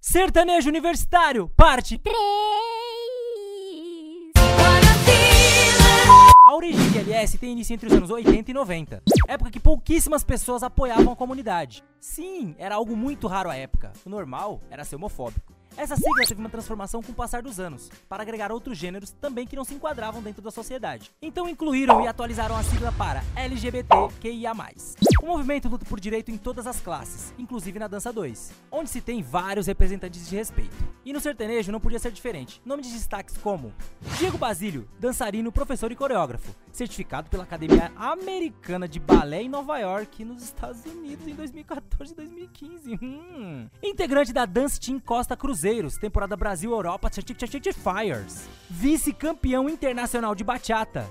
Sertanejo Universitário, parte 3. A origem de LS tem início entre os anos 80 e 90, época que pouquíssimas pessoas apoiavam a comunidade. Sim, era algo muito raro à época. O normal era ser homofóbico. Essa sigla teve uma transformação com o passar dos anos, para agregar outros gêneros também que não se enquadravam dentro da sociedade. Então incluíram e atualizaram a sigla para LGBTQIA+. O movimento luta por direito em todas as classes, inclusive na dança 2, onde se tem vários representantes de respeito. E no sertanejo não podia ser diferente. Nome de destaques como Diego Basílio, dançarino, professor e coreógrafo, certificado pela Academia Americana de Balé em Nova York, nos Estados Unidos, em 2014 e 2015. Hum. Integrante da Dance Team Costa Cruzeiros, temporada Brasil-Europa Fires. Vice-campeão internacional de bachata.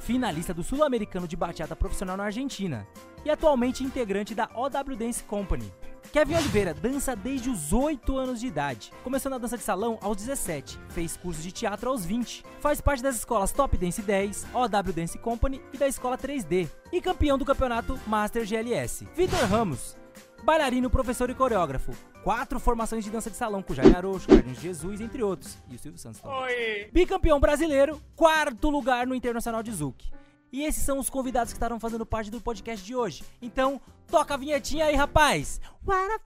Finalista do Sul-Americano de Bachata Profissional na Argentina. E atualmente integrante da OW Dance Company. Kevin Oliveira dança desde os 8 anos de idade. Começou na dança de salão aos 17, fez curso de teatro aos 20. Faz parte das escolas Top Dance 10, OW Dance Company e da escola 3D. E campeão do campeonato Master GLS. Vitor Ramos, bailarino, professor e coreógrafo. Quatro formações de dança de salão com Jair Arocho, Carlinhos Jesus, entre outros. E o Silvio Santos também. Bicampeão brasileiro, quarto lugar no Internacional de Zuc. E esses são os convidados que estarão fazendo parte do podcast de hoje. Então, toca a vinhetinha aí, rapaz. What a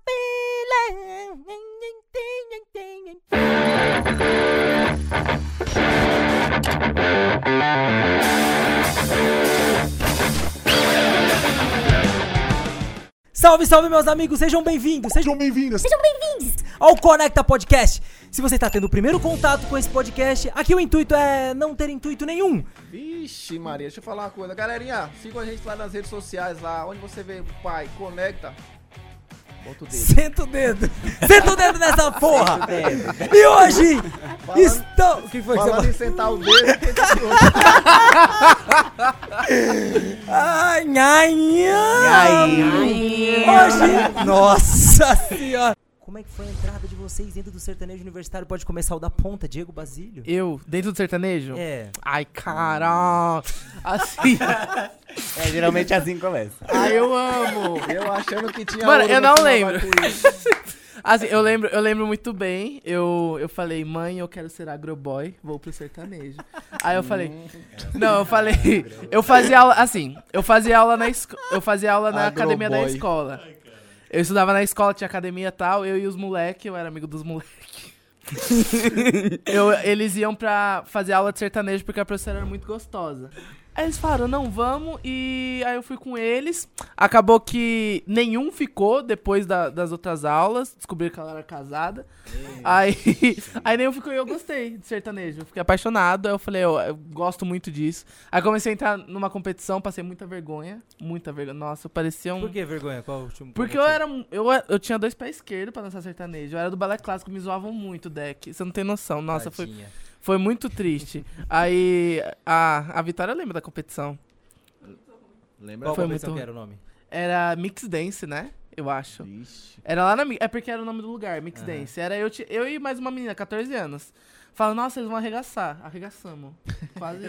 Salve, salve, meus amigos, sejam bem-vindos, sejam bem-vindas. Sejam bem-vindos. ao Conecta Podcast. Se você está tendo o primeiro contato com esse podcast, aqui o intuito é não ter intuito nenhum. Vixe, Maria, deixa eu falar uma coisa. Galerinha, sigam a gente lá nas redes sociais, lá onde você vê o pai, conecta. Bota o dedo. Senta o dedo. Senta o dedo nessa porra. E hoje Falando- estão... O que foi que você Falando em sentar o dedo, quem tá de olho? Ai. Hoje... Nossa senhora. Como é que foi a entrada de vocês dentro do sertanejo universitário? Pode começar o da ponta, Diego Basílio? Eu, dentro do sertanejo? É. Ai, caralho. Assim. É, geralmente assim que começa. Ai, eu amo. eu achando que tinha Mano, ouro eu no não final lembro. Assim, eu lembro, eu lembro muito bem. Eu, eu falei, mãe, eu quero ser agroboy, vou pro sertanejo. Aí eu falei, não, eu falei, eu fazia aula, assim, eu fazia aula na escola, eu fazia aula na academia da escola. Eu estudava na escola, tinha academia e tal, eu e os moleque, eu era amigo dos moleque. eu, eles iam pra fazer aula de sertanejo porque a professora era muito gostosa. Aí eles falaram, não, vamos, e aí eu fui com eles. Acabou que nenhum ficou depois da- das outras aulas, descobriram que ela era casada. Aí, aí nenhum ficou e eu gostei de sertanejo. Eu fiquei apaixonado, aí eu falei, eu, eu gosto muito disso. Aí comecei a entrar numa competição, passei muita vergonha, muita vergonha. Nossa, eu parecia um... Por que vergonha? Qual o último Porque eu era. Eu, eu tinha dois pés esquerdos pra dançar sertanejo. Eu era do balé clássico, me zoavam muito o deck. Você não tem noção. Nossa, Tadinha. foi muito triste. Aí a, a Vitória lembra da competição. Lembra? Qual Foi competição muito- que era o nome? Era Mix Dance, né? Eu acho. Vixe. Era lá na. É porque era o nome do lugar, Mix. Dance. Era eu, eu e mais uma menina, 14 anos. Fala, nossa, eles vão arregaçar. Arregaçamos. Quase.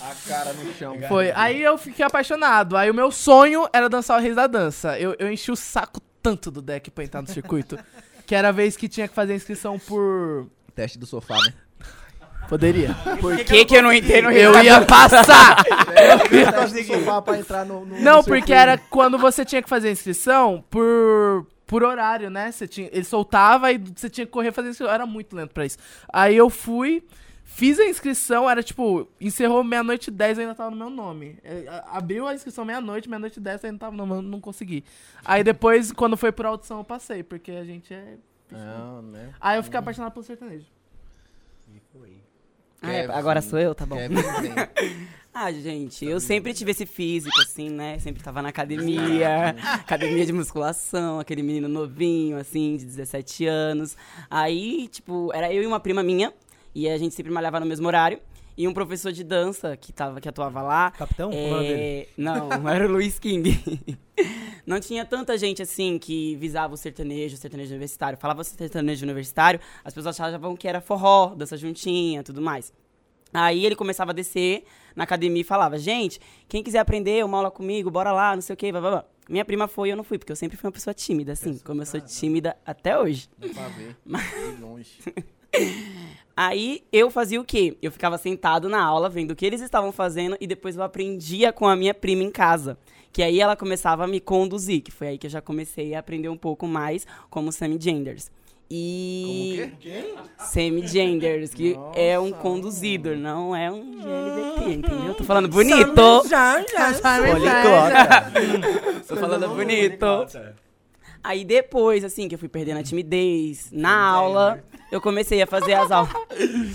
A cara no chão. Foi. Aí eu fiquei apaixonado. Aí o meu sonho era dançar o Reis da Dança. Eu, eu enchi o saco tanto do deck pra entrar no circuito. que era a vez que tinha que fazer inscrição por. Teste do sofá, né? Poderia. Por que, que eu não entrei no Eu ia passar! Sofá pra entrar no, no Não, no porque circuito. era quando você tinha que fazer a inscrição por. Por horário, né? Você tinha, ele soltava e você tinha que correr fazer a inscrição. Era muito lento pra isso. Aí eu fui, fiz a inscrição, era tipo, encerrou meia-noite e 10, eu ainda tava no meu nome. É, abriu a inscrição meia-noite, meia-noite e 10, eu ainda tava no meu não consegui. Aí depois, quando foi por audição, eu passei, porque a gente é. Não, né? Aí eu fiquei apaixonado pelo sertanejo. Ah, é, Kevin. agora sou eu, tá bom. Kevin vem. Ah, gente, eu sempre tive esse físico, assim, né? Sempre tava na academia, academia de musculação, aquele menino novinho, assim, de 17 anos. Aí, tipo, era eu e uma prima minha, e a gente sempre malhava no mesmo horário. E um professor de dança que, tava, que atuava lá. Capitão? É, não, era o Luiz King. Não tinha tanta gente assim que visava o sertanejo, o sertanejo universitário. Falava sertanejo universitário, as pessoas achavam que era forró, dança juntinha, tudo mais. Aí ele começava a descer na academia e falava: Gente, quem quiser aprender uma aula comigo, bora lá, não sei o quê. Blá, blá, blá. Minha prima foi e eu não fui, porque eu sempre fui uma pessoa tímida, assim, como eu sou tímida até hoje. Dá pra ver. De longe. Aí eu fazia o quê? Eu ficava sentado na aula vendo o que eles estavam fazendo e depois eu aprendia com a minha prima em casa. Que aí ela começava a me conduzir, que foi aí que eu já comecei a aprender um pouco mais como semi-genders. E. Como quê? Semi-genders, que Nossa. é um conduzido, não é um GLBT, entendeu? Tô falando bonito. Já, já, Tô falando bonito. Aí depois, assim, que eu fui perdendo a timidez na aula, eu comecei a fazer as aulas.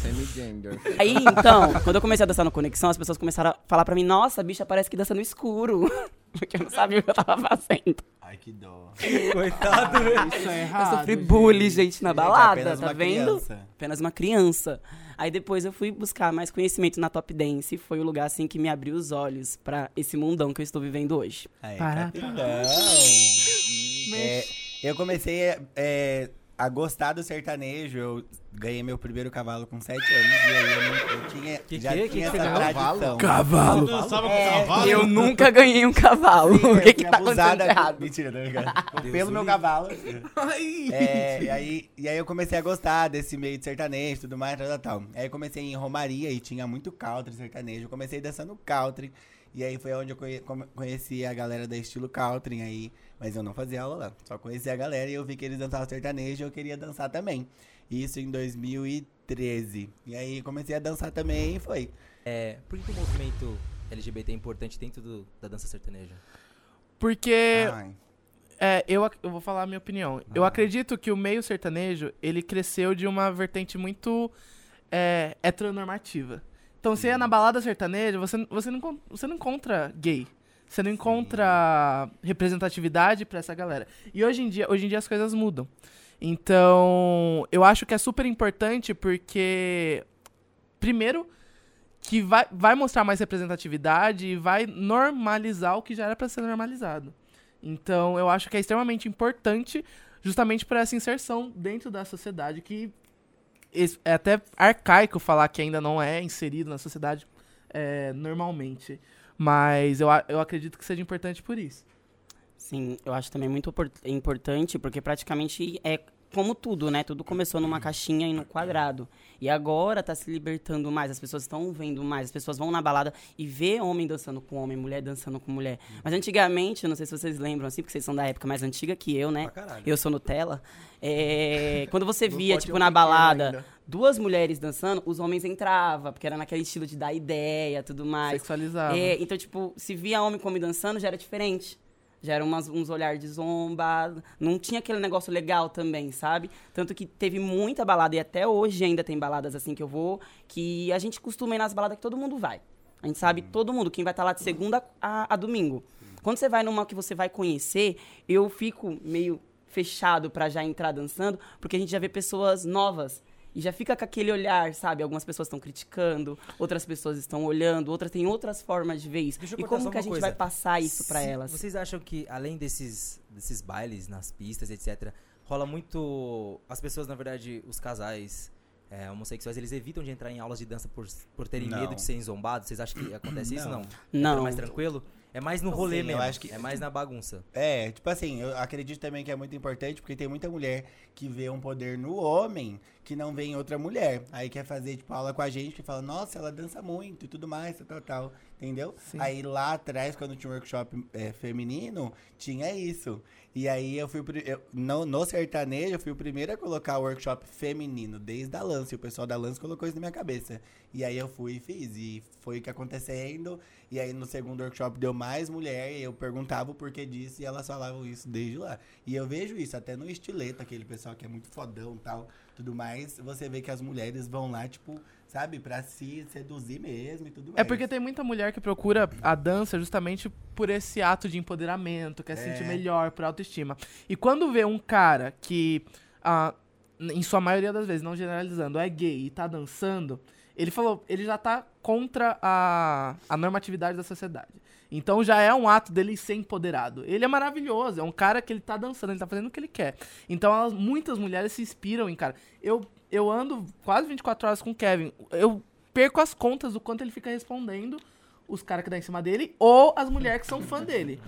Semi-gender. Aí, então, quando eu comecei a dançar no Conexão, as pessoas começaram a falar pra mim, nossa, a bicha parece que dança no escuro. Porque eu não sabia o que eu tava fazendo. Ai, que dó. Coitado. Isso é Eu errado. sofri gente. bullying, gente, na Gente, balada, apenas tá uma vendo? criança. Apenas uma criança. Aí depois eu fui buscar mais conhecimento na Top Dance. e Foi o lugar, assim, que me abriu os olhos pra esse mundão que eu estou vivendo hoje. Ai, Para, capitão. É, eu comecei é, a gostar do sertanejo. Eu ganhei meu primeiro cavalo com 7 anos. E aí eu, não, eu tinha, Que já que- tinha que essa você ganhou? tradição. Cavalo. Com É, cavalo? Eu nunca ganhei um cavalo. Sim, o que que tá acontecendo errado? Mentira, ligado? Deus Pelo meu cavalo. É, e, aí, e aí eu comecei a gostar desse meio de sertanejo e tudo mais, tal, tal, tal. Aí eu comecei em Romaria e tinha muito country sertanejo. Eu comecei dançando country. E aí foi onde eu conheci a galera da estilo country aí. Mas eu não fazia aula lá. Só conheci a galera e eu vi que eles dançavam sertanejo e eu queria dançar também. Isso em 2013. E aí comecei a dançar também e foi. É, por que, que o movimento LGBT é importante dentro do- da dança sertaneja? Porque Ai. É, eu, eu vou falar a minha opinião. Eu acredito que o meio sertanejo, ele cresceu de uma vertente muito é, heteronormativa. Então, você é na balada sertaneja, você, você, não, você não encontra gay. Você não encontra representatividade pra essa galera. E hoje em dia, hoje em dia as coisas mudam. Então, eu acho que é super importante porque, primeiro, que vai, vai mostrar mais representatividade e vai normalizar o que já era pra ser normalizado. Então, eu acho que é extremamente importante justamente para essa inserção dentro da sociedade que é até arcaico falar que ainda não é inserido na sociedade é, normalmente. Mas eu, eu acredito que seja importante por isso. Sim, eu acho também muito importante, porque praticamente é como tudo, né? Tudo começou numa caixinha e no quadrado. E agora tá se libertando mais, as pessoas estão vendo mais, as pessoas vão na balada e vê homem dançando com homem, mulher dançando com mulher. Mas antigamente, não sei se vocês lembram, assim, porque vocês são da época mais antiga que eu, né? Caralho. Eu sou Nutella. É, quando você via, tipo, na balada, duas mulheres dançando, os homens entravam, porque era naquele estilo de dar ideia, tudo mais. Sexualizado. É, então, tipo, se via homem com homem dançando, já era diferente. Já era umas, uns olhares de zomba. Não tinha aquele negócio legal também, sabe? Tanto que teve muita balada, e até hoje ainda tem baladas assim que eu vou, que a gente costuma ir nas baladas que todo mundo vai. A gente sabe todo mundo, quem vai estar lá de segunda a, a domingo. Quando você vai numa que você vai conhecer, eu fico meio fechado pra já entrar dançando, porque a gente já vê pessoas novas. E já fica com aquele olhar, sabe? Algumas pessoas estão criticando, outras pessoas estão olhando, outras têm outras formas de ver isso. E como que a gente coisa. vai passar isso pra Se- elas? Vocês acham que, além desses, desses bailes nas pistas, etc., rola muito. As pessoas, na verdade, os casais é, homossexuais, eles evitam de entrar em aulas de dança por, por terem Não. medo de serem zombados? Vocês acham que acontece isso? Não. Não. Não. É mais tranquilo? É mais no rolê Sim, eu mesmo. acho que- É mais na bagunça. É, tipo assim, eu acredito também que é muito importante porque tem muita mulher que vê um poder no homem que não vê em outra mulher. Aí quer fazer, tipo, aula com a gente que fala, nossa, ela dança muito e tudo mais, tal, tal. Entendeu? Sim. Aí lá atrás, quando tinha um workshop é, feminino, tinha isso. E aí eu fui eu, no, no sertanejo, eu fui o primeiro a colocar o workshop feminino, desde a Lance. O pessoal da Lance colocou isso na minha cabeça. E aí eu fui e fiz. E foi o que acontecendo. E aí no segundo workshop deu mais mulher. E eu perguntava o porquê disso. E elas falavam isso desde lá. E eu vejo isso até no estileto, aquele pessoal que é muito fodão e tal, tudo mais. Você vê que as mulheres vão lá, tipo, sabe, pra se seduzir mesmo e tudo mais. É porque tem muita mulher que procura a dança justamente por esse ato de empoderamento, quer se É. sentir melhor, por autoestima. E quando vê um cara que, ah, em sua maioria das vezes, não generalizando, é gay e tá dançando, ele falou, ele já tá contra a, a normatividade da sociedade. Então já é um ato dele ser empoderado. Ele é maravilhoso, é um cara que ele tá dançando, ele tá fazendo o que ele quer. Então elas- muitas mulheres se inspiram em cara. Eu, eu ando quase 24 horas com o Kevin. Eu perco as contas do quanto ele fica respondendo os caras que dão em cima dele ou as mulheres que são fã dele.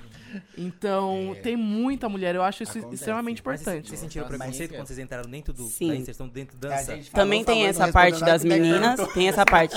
Então, tem muita mulher. Eu acho isso Acontece. extremamente importante. Vocês sentiram preconceito quando vocês entraram dentro do. Sim. Da inserção dentro dança? Também tem essa parte das nem meninas, tem essa parte.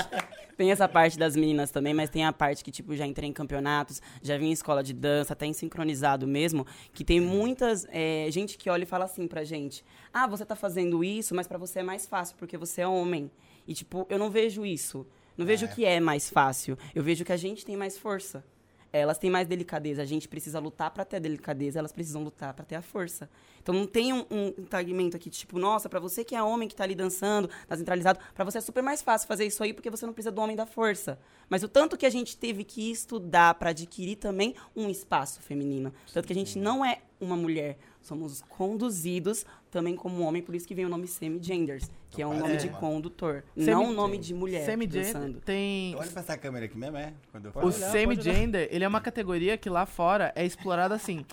Tem essa parte das meninas também, mas tem a parte que, tipo, já entrei em campeonatos, já vim em escola de dança, até em sincronizado mesmo, que tem muitas é, gente que olha e fala assim pra gente: Ah, você tá fazendo isso, mas pra você é mais fácil, porque você é homem. E, tipo, eu não vejo isso. Não vejo que é mais fácil. Eu vejo que a gente tem mais força. Elas têm mais delicadeza. A gente precisa lutar pra ter a delicadeza, elas precisam lutar pra ter a força. Então não tem um, um tagmento aqui, tipo, nossa, pra você que é homem que tá ali dançando, tá centralizado, pra você é super mais fácil fazer isso aí porque você não precisa do homem da força. Mas o tanto que a gente teve que estudar pra adquirir também um espaço feminino. Tanto que a gente não é uma mulher, somos conduzidos também como homem, por isso que vem o nome semi-genders, que é um nome de condutor, não um nome de mulher Semi-gender tem. Olha pra essa câmera aqui mesmo, é? Quando eu O semi-gender, ele é uma categoria que lá fora é explorada assim.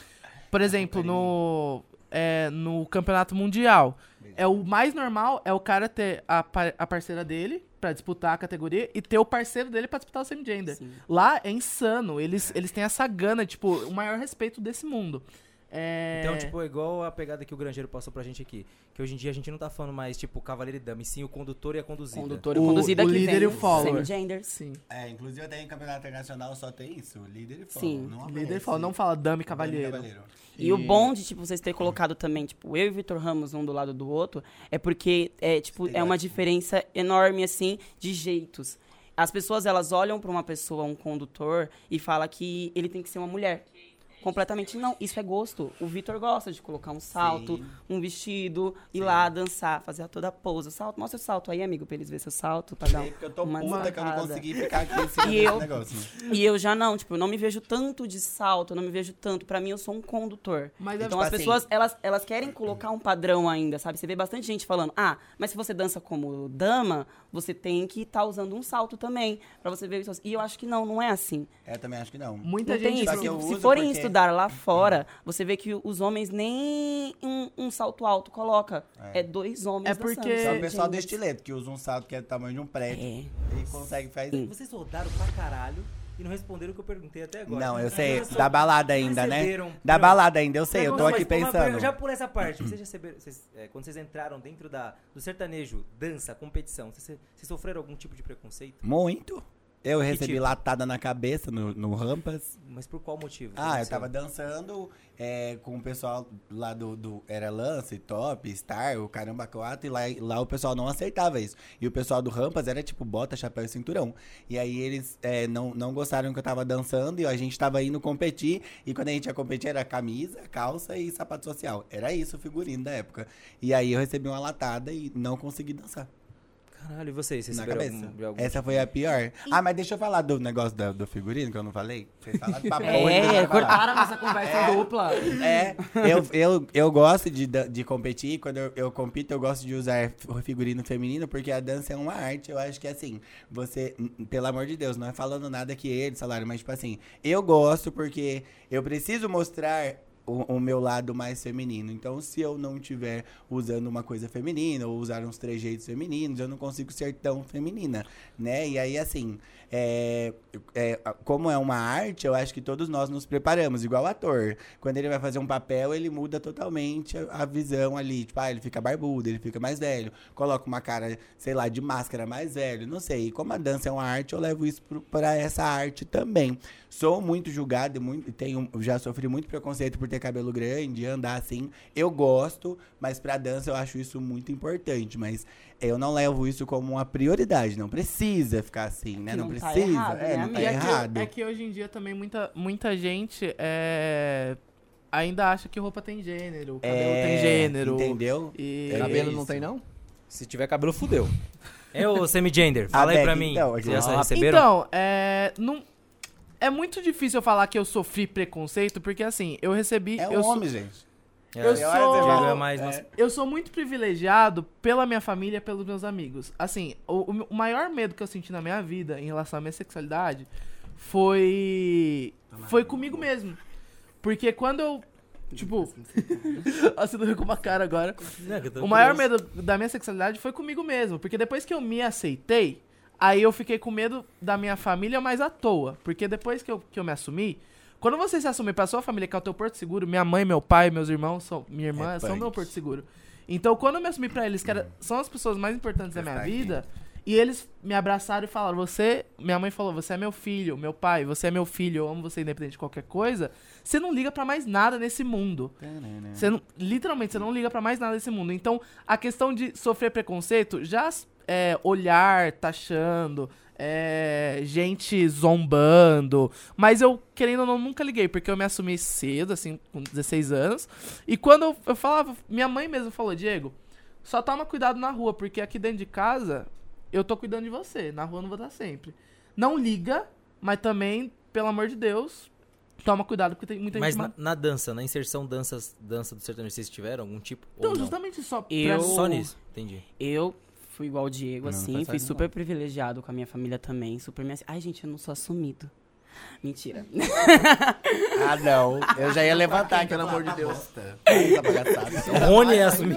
Por exemplo, no, é, no campeonato mundial, é o mais normal é o cara ter a, par- a parceira dele pra disputar a categoria e ter o parceiro dele pra disputar o semi-gender. Lá é insano, eles, eles têm essa gana, tipo, o maior respeito desse mundo. É... Então, tipo, é igual a pegada que o Grangeiro passou pra gente aqui. Que hoje em dia a gente não tá falando mais, tipo, cavaleiro e dama, e sim o condutor e a conduzida. Condutor e O- conduzida o que líder vem e o follower. semi-genders. Sim. É, inclusive até em campeonato internacional só tem isso, líder e follow. Sim. Não Líder aparece fala, não fala dama e dama e cavalheiro. E, o bom de, tipo, vocês terem colocado também, tipo, eu e o Vitor Ramos um do lado do outro, é porque, é, tipo, é uma diferença enorme, assim, de jeitos. As pessoas, elas olham pra uma pessoa, um condutor, e falam que ele tem que ser uma mulher. Completamente não, isso é gosto. O Vitor gosta de colocar um salto, Sim. um vestido, ir lá dançar, fazer toda a pose. Salto, mostra o salto aí, amigo, pra eles verem seu salto, pra dar um- Porque eu tô uma puta que eu não consegui ficar aqui em cima E eu- negócio. E eu já não, tipo, eu não me vejo tanto de salto, eu não me vejo tanto. Pra mim, eu sou um condutor. Mas é então tipo as assim- pessoas, elas, elas querem colocar um padrão ainda, sabe? Você vê bastante gente falando, ah, mas se você dança como dama, você tem que estar usando um salto também, pra você ver isso. E eu acho que não, não é assim. Eu também acho que não. Muita não tem gente. Só isso. Se uso forem porque- estudar lá fora, você vê que os homens nem um, um salto alto coloca. É, dois homens É porque- dançando. Só o Gente, pessoal do estileto, que usa um salto que é do tamanho de um prédio. É. E consegue fazer. Vocês rodaram pra caralho e não responderam o que eu perguntei até agora. Não, eu sei. Da balada ainda, né? receberam- Da Não, balada ainda, eu sei. Eu tô Não, aqui pensando. Já pulei essa parte. Vocês receberam, vocês, é, quando vocês entraram dentro da, do sertanejo, dança, competição, vocês, vocês sofreram algum tipo de preconceito? Muito. Eu recebi tipo? latada na cabeça no, no Rampas. Mas por qual motivo? Ah, eu tava dançando é, com o pessoal lá do, do. Era Lance, Top, Star, o Caramba 4, e lá, lá o pessoal não aceitava isso. E o pessoal do Rampas era tipo bota, chapéu e cinturão. E aí eles é, não, não gostaram que eu tava dançando e a gente tava indo competir. E quando a gente ia competir era camisa, calça e sapato social. Era isso o figurino da época. E aí eu recebi uma latada e não consegui dançar. Caralho, e vocês? Vocês na cabeça. algum, algum Essa foi a pior. Ah, mas deixa eu falar do negócio do, do figurino que eu não falei. Vocês falaram pra porra, É, cortaram nossa conversa dupla. É, eu, eu, eu gosto de, de competir. Quando eu, eu compito, eu gosto de usar figurino feminino, porque a dança é uma arte. Eu acho que assim, você, pelo amor de Deus, não é falando nada que ele, salário, mas tipo assim, eu gosto porque eu preciso mostrar. O, o meu lado mais feminino. Então, se eu não estiver usando uma coisa feminina ou usar uns trejeitos femininos, eu não consigo ser tão feminina, né? E aí, assim, é, é, como é uma arte, eu acho que todos nós nos preparamos, igual ator. Quando ele vai fazer um papel, ele muda totalmente a, a visão ali. Tipo, ah, ele fica barbudo, ele fica mais velho. Coloca uma cara, sei lá, de máscara mais velho, não sei. E como a dança é uma arte, eu levo isso pra essa arte também. Sou muito julgado, e muito, tenho, já sofri muito preconceito por ter cabelo grande, andar assim. Eu gosto, mas pra dança eu acho isso muito importante. Mas eu não levo isso como uma prioridade. Não precisa ficar assim, né? Que Não, não tá precisa. errado, é, né, não tá? E é que- errado. É que, hoje em dia também muita, muita gente é, ainda acha que roupa tem gênero, cabelo É, tem gênero. Entendeu? E É Cabelo não isso. tem, não? Se tiver cabelo, fudeu. É o semi-gender. Fala aí pra mim. então, Vocês já receberam? Então, é, não, é muito difícil eu falar que eu sofri preconceito, porque assim, eu recebi. É um eu homem, gente. É, eu sou- é mais É. Eu sou muito privilegiado pela minha família e pelos meus amigos. Assim, o, o maior medo que eu senti na minha vida em relação à minha sexualidade foi. Foi comigo mesmo. Porque quando eu. Tipo. Você não com uma cara agora. O maior medo da minha sexualidade foi comigo mesmo. Porque depois que eu me aceitei, Aí eu fiquei com medo da minha família, mas à toa. Porque depois que eu, que eu me assumi, quando você se assumir pra sua família, que é o teu porto seguro, minha mãe, meu pai, meus irmãos, são, minha irmã, É são punk. meu porto seguro. Então, quando eu me assumi pra eles, que era- são as pessoas mais importantes da minha aqui. vida, e eles me abraçaram e falaram: Você, minha mãe falou, você é meu filho, meu pai, você é meu filho, eu amo você independente de qualquer coisa. Você não liga pra mais nada nesse mundo. Você não, literalmente, você não liga pra mais nada nesse mundo. Então, a questão de sofrer preconceito, já é, olhar, taxando, é, gente zombando. Mas eu, querendo ou não, nunca liguei, porque eu me assumi cedo, assim, com 16 anos. E quando eu, eu falava, minha mãe mesmo falou, Diego, só toma cuidado na rua, porque aqui dentro de casa eu tô cuidando de você. Na rua eu não vou estar sempre. Não liga, mas também, pelo amor de Deus, toma cuidado, porque tem muita Mas gente. na, ma- na dança, na inserção danças, dança do sertanejo, vocês tiveram algum tipo? Então, ou não? justamente só pra- Eu- Só nisso, entendi. Eu fui igual o Diego, Não, não assim, faz fui super privilegiado com a minha família também, super me... Ai, gente, eu não sou assumido. Mentira. Ah, não. Eu já ia levantar pelo amor de Deus. Bagaçada. O Rony é assumir.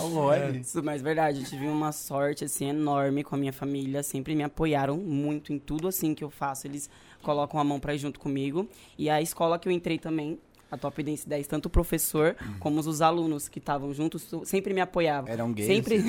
O Rony. Isso, mas verdade, eu tive uma sorte, assim, enorme com a minha família. Sempre me apoiaram muito em tudo, assim, que eu faço. Eles colocam a mão pra ir junto comigo. E a escola que eu entrei também, a Top Dance 10, tanto o professor como os alunos que estavam juntos, sempre me apoiavam. Eram gays? Sempre.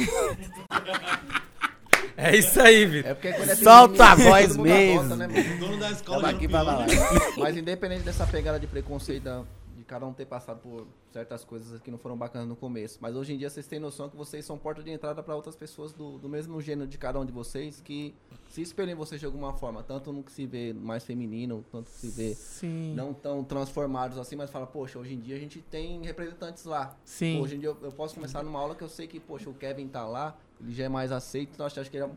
É isso aí, Vitor. É porque quando é Solta a voz mundo mesmo. adota, né, mano? O dono da escola já aqui pra pior. falar. Mas independente dessa pegada de preconceito da- cada um ter passado por certas coisas que não foram bacanas no começo, mas hoje em dia vocês têm noção que vocês são porta de entrada para outras pessoas do, do mesmo gênero de cada um de vocês que se espelham em vocês de alguma forma, tanto no que se vê mais feminino, tanto que se vê Sim. não tão transformados assim, mas fala, poxa, hoje em dia a gente tem representantes lá. Sim. Hoje em dia eu, eu posso começar numa aula que eu sei que, poxa, o Kevin tá lá, ele já é mais aceito, então acho, acho que ele é,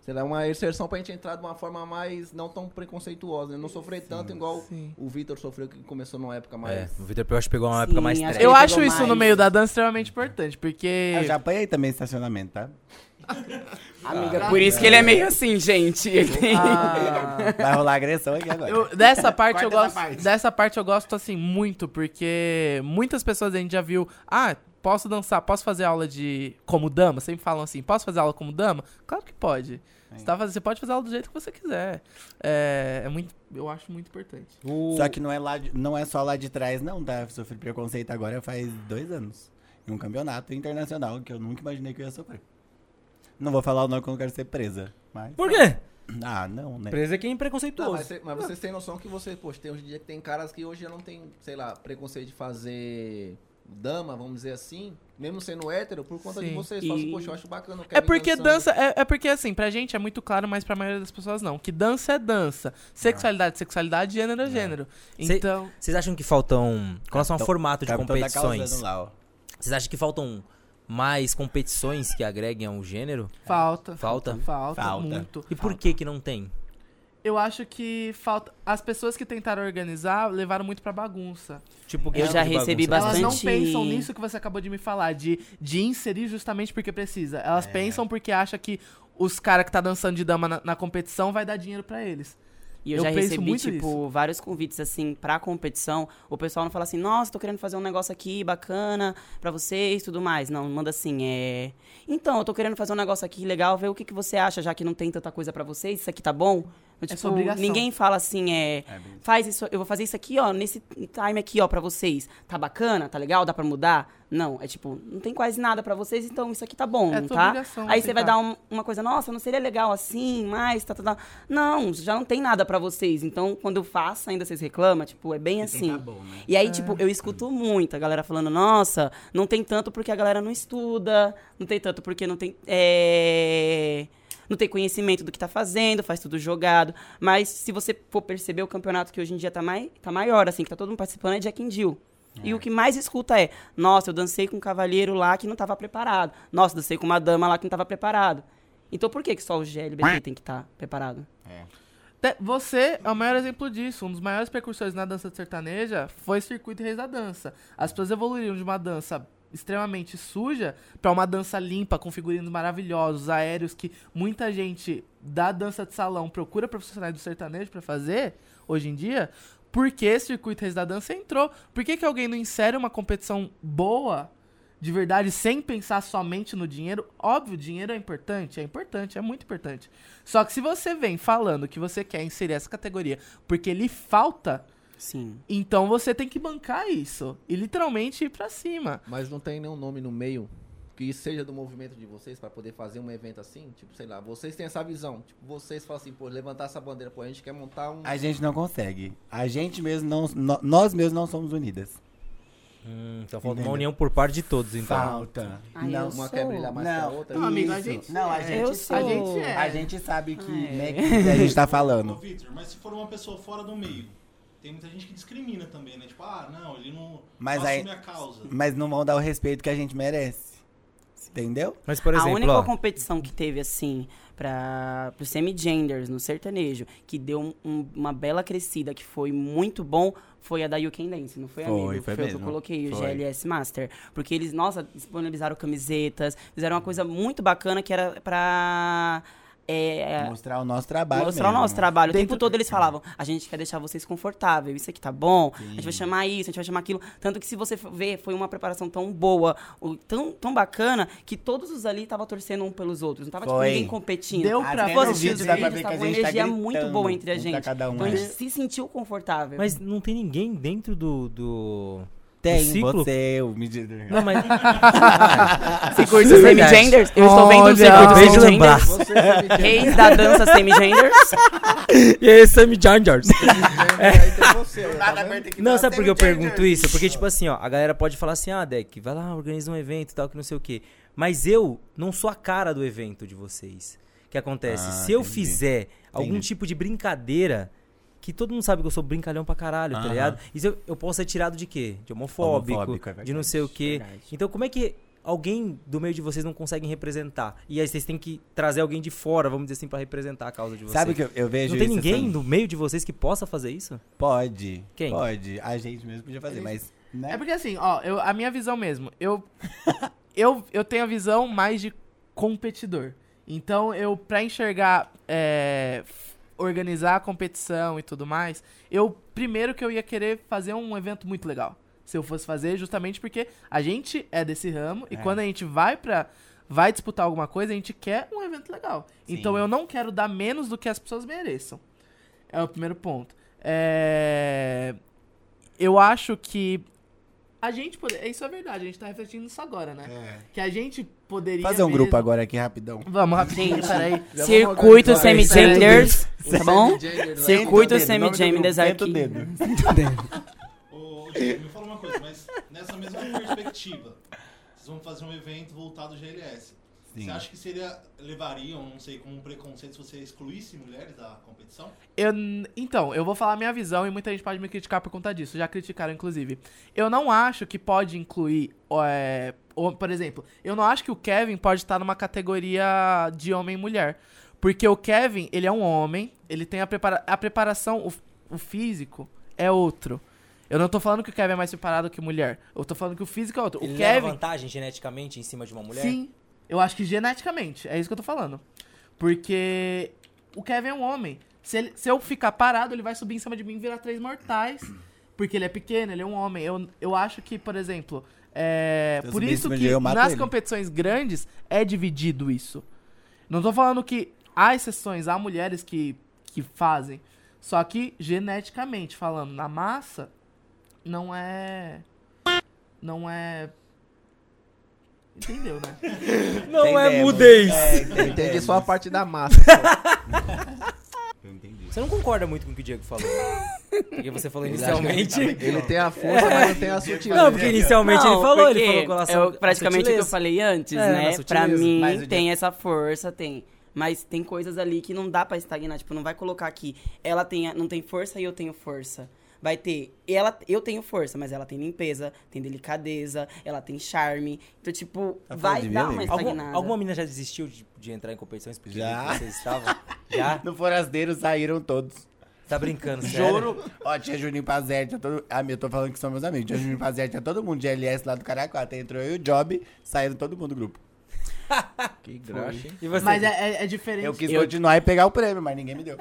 sei lá, uma inserção pra gente entrar de uma forma mais não tão preconceituosa, né? Não sofrer tanto igual Sim. o Vitor sofreu que começou numa época mais. É, o Vitor eu acho que pegou uma Sim, época mais Eu acho isso no mais. meio da dança extremamente importante, porque. Eu já apanhei também estacionamento, tá? Amiga, por isso que ele é meio assim, gente. Ele Ah, Vai rolar agressão aqui agora. eu- dessa parte eu gosto. parte. Dessa parte eu gosto assim muito, porque muitas pessoas a gente já viu. Ah, posso dançar, posso fazer aula de. como dama? Sempre falam assim, posso fazer aula como dama? Claro que pode. Você, tá fazendo, você pode fazer aula do jeito que você quiser. É, é muito. Eu acho muito importante. Só que não é, lá de- não é só lá de trás, não, tá? Sofri preconceito agora faz dois anos. Em um campeonato internacional que eu nunca imaginei que eu ia sofrer. Não vou falar o nome que eu não quero ser presa. Mas. Por quê? Ah, não, né? Presa é quem é Não, preconceituoso. mas, mas vocês têm noção que você, poxa, tem hoje em dia que tem caras que hoje já não tem, sei lá, preconceito de fazer dama, vamos dizer assim, mesmo sendo hétero, por conta de Sim. vocês. E- Falam assim, poxa, eu acho bacana. o É porque dançando. dança. É, é porque assim, pra gente é muito claro, mas pra maioria das pessoas não. Que dança é dança. Sexualidade, é sexualidade, gênero é gênero. Cê- Então. Vocês acham que faltam. Com relação ao formato de tá competições, vocês acham que faltam mais competições que agreguem ao gênero? Falta. Falta? Falta, Falta. muito. E por que que não tem? Eu acho que falta. As pessoas que tentaram organizar levaram muito pra bagunça. Tipo, Eu já recebi bagunça? Elas não Bastante- pensam nisso que você acabou de me falar, de, de inserir justamente porque precisa. Elas É. pensam porque acham que os caras que tá dançando de dama na, na competição vai dar dinheiro pra eles. E eu, Eu já recebi, tipo, nisso. vários convites, assim, pra competição. O pessoal não fala assim, nossa, tô querendo fazer um negócio aqui bacana pra vocês e tudo mais. Não, manda assim, é... Então, eu tô querendo fazer um negócio aqui legal, ver o que, que você acha, já que não tem tanta coisa pra vocês, isso aqui tá bom? Tipo, sua obrigação. ninguém fala assim, é... Faz isso, eu vou fazer isso aqui, ó, nesse time aqui, ó, pra vocês. Tá bacana? Tá legal? Dá pra mudar? Não, é tipo, não tem quase nada pra vocês, então isso aqui tá bom, É tá? obrigação Aí você vai dar um- uma coisa, nossa, não seria legal assim, mais, tá, tá, tá. Não, já não tem nada pra vocês. Então, quando eu faço, ainda vocês reclamam, tipo, é bem assim. né? E aí, tipo, eu escuto muito a galera falando, nossa, não tem tanto porque a galera não estuda, não tem tanto porque não tem. É... Não tem conhecimento do que tá fazendo, faz tudo jogado. Mas se você for perceber, o campeonato que hoje em dia tá, mai, tá maior, assim, que tá todo mundo participando, é Jack and Jill. E o que mais escuta é, nossa, eu dancei com um cavalheiro lá que não tava preparado. Nossa, dancei com uma dama lá que não tava preparado. Então por que, que só o GLBT tem que estar preparado? Te- Você é o maior exemplo disso. Um dos maiores precursores na dança sertaneja foi o circuito Reis da Dança. As pessoas evoluíram de uma dança extremamente suja pra uma dança limpa, com figurinos maravilhosos, aéreos que muita gente da dança de salão procura profissionais do sertanejo pra fazer hoje em dia. Por que circuito Reis da Dança entrou? Por que, que alguém não insere uma competição boa de verdade, sem pensar somente no dinheiro, óbvio, dinheiro é importante, é importante, é muito importante. Só que se você vem falando que você quer inserir essa categoria porque lhe falta, Sim. então você tem que bancar isso e literalmente ir pra cima. Mas não tem nenhum nome no meio que seja do movimento de vocês pra poder fazer um evento assim? Tipo, sei lá, vocês têm essa visão. Tipo, vocês falam assim, pô, levantar essa bandeira, pô, a gente quer montar um. A gente não consegue. A gente mesmo não. nó- Nós mesmos não somos unidas. Hum, então falta uma união por parte de todos, então. Falta. Ai, não, Uma sou. quer brilhar mais que a não, outra. Não, amigo, a gente não, a é. gente Eu sou- A gente é. A gente sabe que, Ai. né, que a gente tá Ô, falando. Victor, mas se for uma pessoa fora do meio, tem muita gente que discrimina também, né? Tipo, ah, não, ele não, Mas não aí- assume a causa. Mas não vão dar o respeito que a gente merece. Entendeu? Mas, por a exemplo, única ó, competição que teve, assim, para os semi-genders no sertanejo, que deu um- um- uma bela crescida, que foi muito bom, foi a da You Can Dance, não foi, Foi, amigo? foi o que eu coloquei, o Foi. GLS Master. Porque eles, nossa, disponibilizaram camisetas, fizeram uma coisa muito bacana que era pra... é, Mostrar o nosso trabalho. mostrar o mesmo. nosso trabalho. O Dentro- tempo todo eles falavam, a gente quer deixar vocês confortáveis, isso aqui tá bom, a gente vai chamar isso, a gente vai chamar aquilo. Tanto que se você ver, foi uma preparação tão boa, o- tão, tão bacana, que todos os ali estavam torcendo um pelos outros. Não tava tipo, ninguém competindo. Deu pra fosse ver. vídeo vídeos, dá pra vídeos, ver que a tava uma gente tá energia muito gritando boa entre a gente. cada um, então a né? gente se sentiu confortável. mas não tem ninguém dentro do. do... Tem ciclo? você, o medidor. Não, mas. Você curte é verdade. semi-genders? Eu estou vendo você curte de lembrar. semi-genders. Reis da dança semi-genders. e aí, tem você, tá Não, sabe por que eu pergunto isso? Porque, tipo assim, ó, a galera pode falar assim, ah, Deck, vai lá, organiza um evento e tal, que não sei o quê. Mas eu não sou a cara do evento de vocês. O que acontece? Ah, Se eu entendi. fizer algum Entendi. tipo de brincadeira, que todo mundo sabe que eu sou brincalhão pra caralho, tá ligado? Isso eu, eu posso ser tirado de quê? De homofóbico, Homofóbico, é de não sei o quê. Verdade. Então, como é que alguém do meio de vocês não conseguem representar? E aí vocês têm que trazer alguém de fora, vamos dizer assim, pra representar a causa de vocês. Sabe que eu, eu vejo Não tem isso ninguém assim? no meio de vocês que possa fazer isso? Pode. Quem? Pode. A gente mesmo podia fazer, mas... Né? É porque assim, ó, eu, a minha visão mesmo, eu, eu, eu tenho a visão mais de competidor. Então, eu, pra enxergar, é, f- organizar a competição e tudo mais, eu, primeiro que eu ia querer fazer um evento muito legal. Se eu fosse fazer, justamente porque a gente é desse ramo e É. quando a gente vai pra, vai disputar alguma coisa, a gente quer um evento legal. Sim. Então, eu não quero dar menos do que as pessoas mereçam. É o primeiro ponto. É, Eu acho que a gente poderia. Isso é verdade, a gente tá refletindo nisso agora, né? É. Que a gente poderia. Fazer um mesmo- grupo agora aqui, rapidão. Vamos, rapidinho, peraí. Circuito semi-genders, tá bom? Circuito Senta o dedo, semi-genders senta o aqui. dedo. Ô, me fala uma coisa, mas nessa mesma perspectiva, vocês vão fazer um evento voltado ao GLS. Sim. Você acha que seria, levariam, não sei, como um preconceito se você excluísse mulheres da competição? Eu, então, eu vou falar a minha visão e muita gente pode me criticar por conta disso. Já criticaram, inclusive. Eu não acho que pode incluir. é, o- por exemplo, eu não acho que o Kevin pode estar numa categoria de homem e mulher. Porque o Kevin, ele é um homem, ele tem a, prepara a preparação, o, o físico é outro. Eu não tô falando que o Kevin é mais preparado que mulher. Eu tô falando que o físico é outro. Ele o leva Kevin. vantagem geneticamente em cima de uma mulher? Sim, eu acho que geneticamente, é isso que eu tô falando. Porque o Kevin é um homem. Se, ele- se eu ficar parado, ele vai subir em cima de mim e virar três mortais. Porque ele é pequeno, ele é um homem. Eu, eu acho que, por exemplo, é, por isso que eu, nas ele. competições grandes é dividido isso. Não tô falando que há exceções, há mulheres que, que fazem. Só que, geneticamente falando, na massa, não é. Não é. Entendeu, né? Não é Entendemos. mudez. É, Eu entendi só a parte da massa. só. Eu entendi. Você não concorda muito com o que o Diego falou. né? Porque você falou inicialmente. Ele tem a força, mas não tem a sutileza. Não, porque inicialmente Não, ele falou, ele falou com relação é praticamente o que eu falei antes, É, né? Pra mim, tem essa força, tem. Mas tem coisas ali que não dá pra estagnar. Tipo, não vai colocar aqui, ela tem, a- não tem força e eu tenho força. Vai ter, ela, eu tenho força, mas ela tem limpeza, tem delicadeza, ela tem charme. Então, tipo, Tá vai dar uma estagnada. alguma menina já desistiu de, de entrar em competições porque Já. vocês estavam? Já? No Forasteiro saíram todos. Tá brincando, sério? Juro. Ó, tinha Juninho Pazete, tinha todo... Ah, eu tô falando que são meus amigos. Tinha Juninho Pazete, tinha todo mundo de LS lá do Caracuá. Entrou eu e o Job, saíram todo mundo do grupo. Que graxa, hein? E você? Mas é, é- é diferente. Eu quis Eu- continuar e pegar o prêmio, mas ninguém me deu.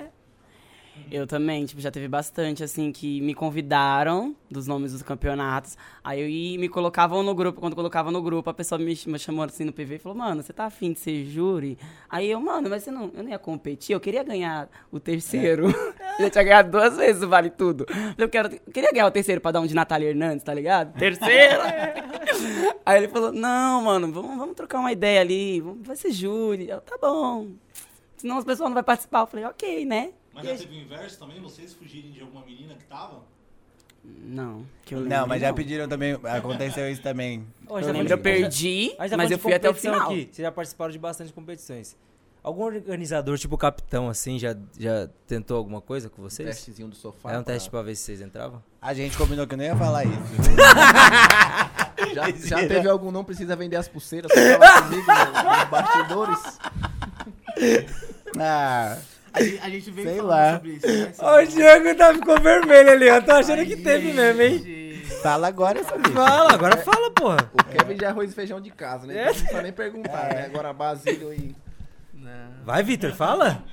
Eu também, tipo, já teve bastante, assim, que me convidaram dos nomes dos campeonatos. Aí eu ia, me colocavam no grupo, quando colocavam no grupo, a pessoa me, me chamou assim no PV e falou, mano, você tá afim de ser júri? Aí eu, mano, mas você não, eu não ia competir, eu queria ganhar o terceiro. eu já tinha ganhado duas vezes o Vale Tudo. Eu, quero, eu queria ganhar o terceiro pra dar um de Natália Hernandes, tá ligado? Terceiro! Aí ele falou, não, mano, vamos, vamos trocar uma ideia ali, vai ser júri. Eu, tá bom. Senão as pessoas não vão participar. Eu falei, ok, né? Mas já teve o inverso também? Vocês fugirem de alguma menina que tava? Não, que eu Não, lembre, mas já não. pediram também. Aconteceu isso também. A Eu lembro, eu perdi, mas falando eu de fui até o final. Aqui. Vocês já participaram de bastante competições. Algum organizador, tipo capitão, assim, já, já tentou alguma coisa com Um vocês? testezinho do sofá. É um pra- teste pra ver se vocês entravam? A gente combinou que eu não ia falar isso. Já, já teve algum não precisa vender as pulseiras falar comigo no- nos bastidores? Ah, A gente, a gente veio Sei falando lá. sobre isso. né? O Diego tá, ficou vermelho ali, ó. Tô achando que Ai, teve mesmo, hein? gente. fala agora sobre isso. Fala, agora fala, porra. O Kevin já é arroz e feijão de casa, né? Então não precisa nem perguntar, É. né? Agora Basílio e... Não. Vai, Vitor, fala.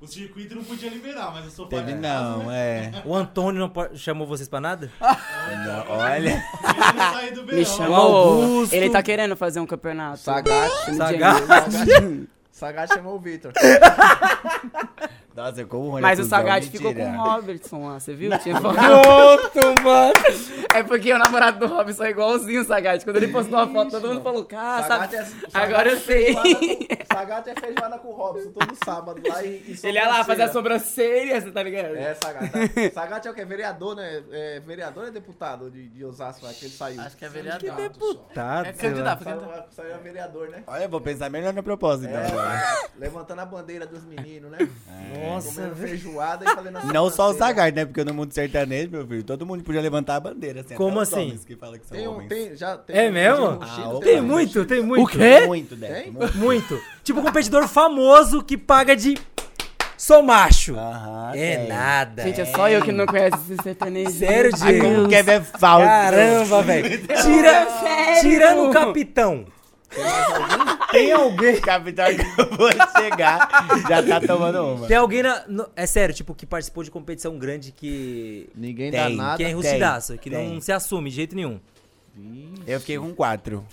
O circuito não podia liberar, mas o sofá Teve casa, não, né? é. O Antônio não chamou vocês pra nada? Não, olha. Ele não saiu do Me chamou. Augusto. Ele tá querendo fazer um campeonato. Sagat. Sagat. Sagat chamou o Vitor. Nossa, como o Mas o Sagat ficou com o Robertson lá, você viu? Tinha foto. Pronto, mano. É porque o namorado do Robson é igualzinho o Sagat. Quando ele postou uma foto, todo mundo falou, cara, Sagat sabe? é, Agora eu é sei. com- Sagat é feijoada com o Robson todo sábado lá e, e Ele ia lá fazer a sobrancelha. você tá ligado? É, Sagat. tá. Sagat é o que? Vereador, né? É, vereador ou é deputado de, de Osasco lá, que ele saiu? Acho que é vereador. Deputado, É candidato, Saiu, saiu a vereador, né? Olha, eu vou pensar melhor na proposta, então. É. Sagat, levantando a bandeira dos meninos, né? Nossa, Comendo feijoada e fazendo a Não só o. Zagar, né? Porque no mundo sertanejo, meu filho, todo mundo podia levantar a bandeira. Assim, Como assim? que falam que são Tem um, homens. tem, já, tem É um mesmo? Bushido, Ah, Tem um muito, tem muito. O quê? Muito, Débora. Tem? muito. Muito. Tipo, competidor famoso que paga de. Sou macho. Aham, é tem. Nada. Gente, é só eu que não conheço esse sertanejo. Sério, Diego? meu O Kevin é falso. Caramba, velho. Tira, Sério? tirando o capitão. Tem alguém. Capitão que eu vou chegar, já tá tomando uma. Tem alguém na. no- é sério, tipo, que participou de competição grande que. Ninguém Tem, dá nada. que é enrustidaço, que tem. não se assume de jeito nenhum. Eu fiquei com quatro.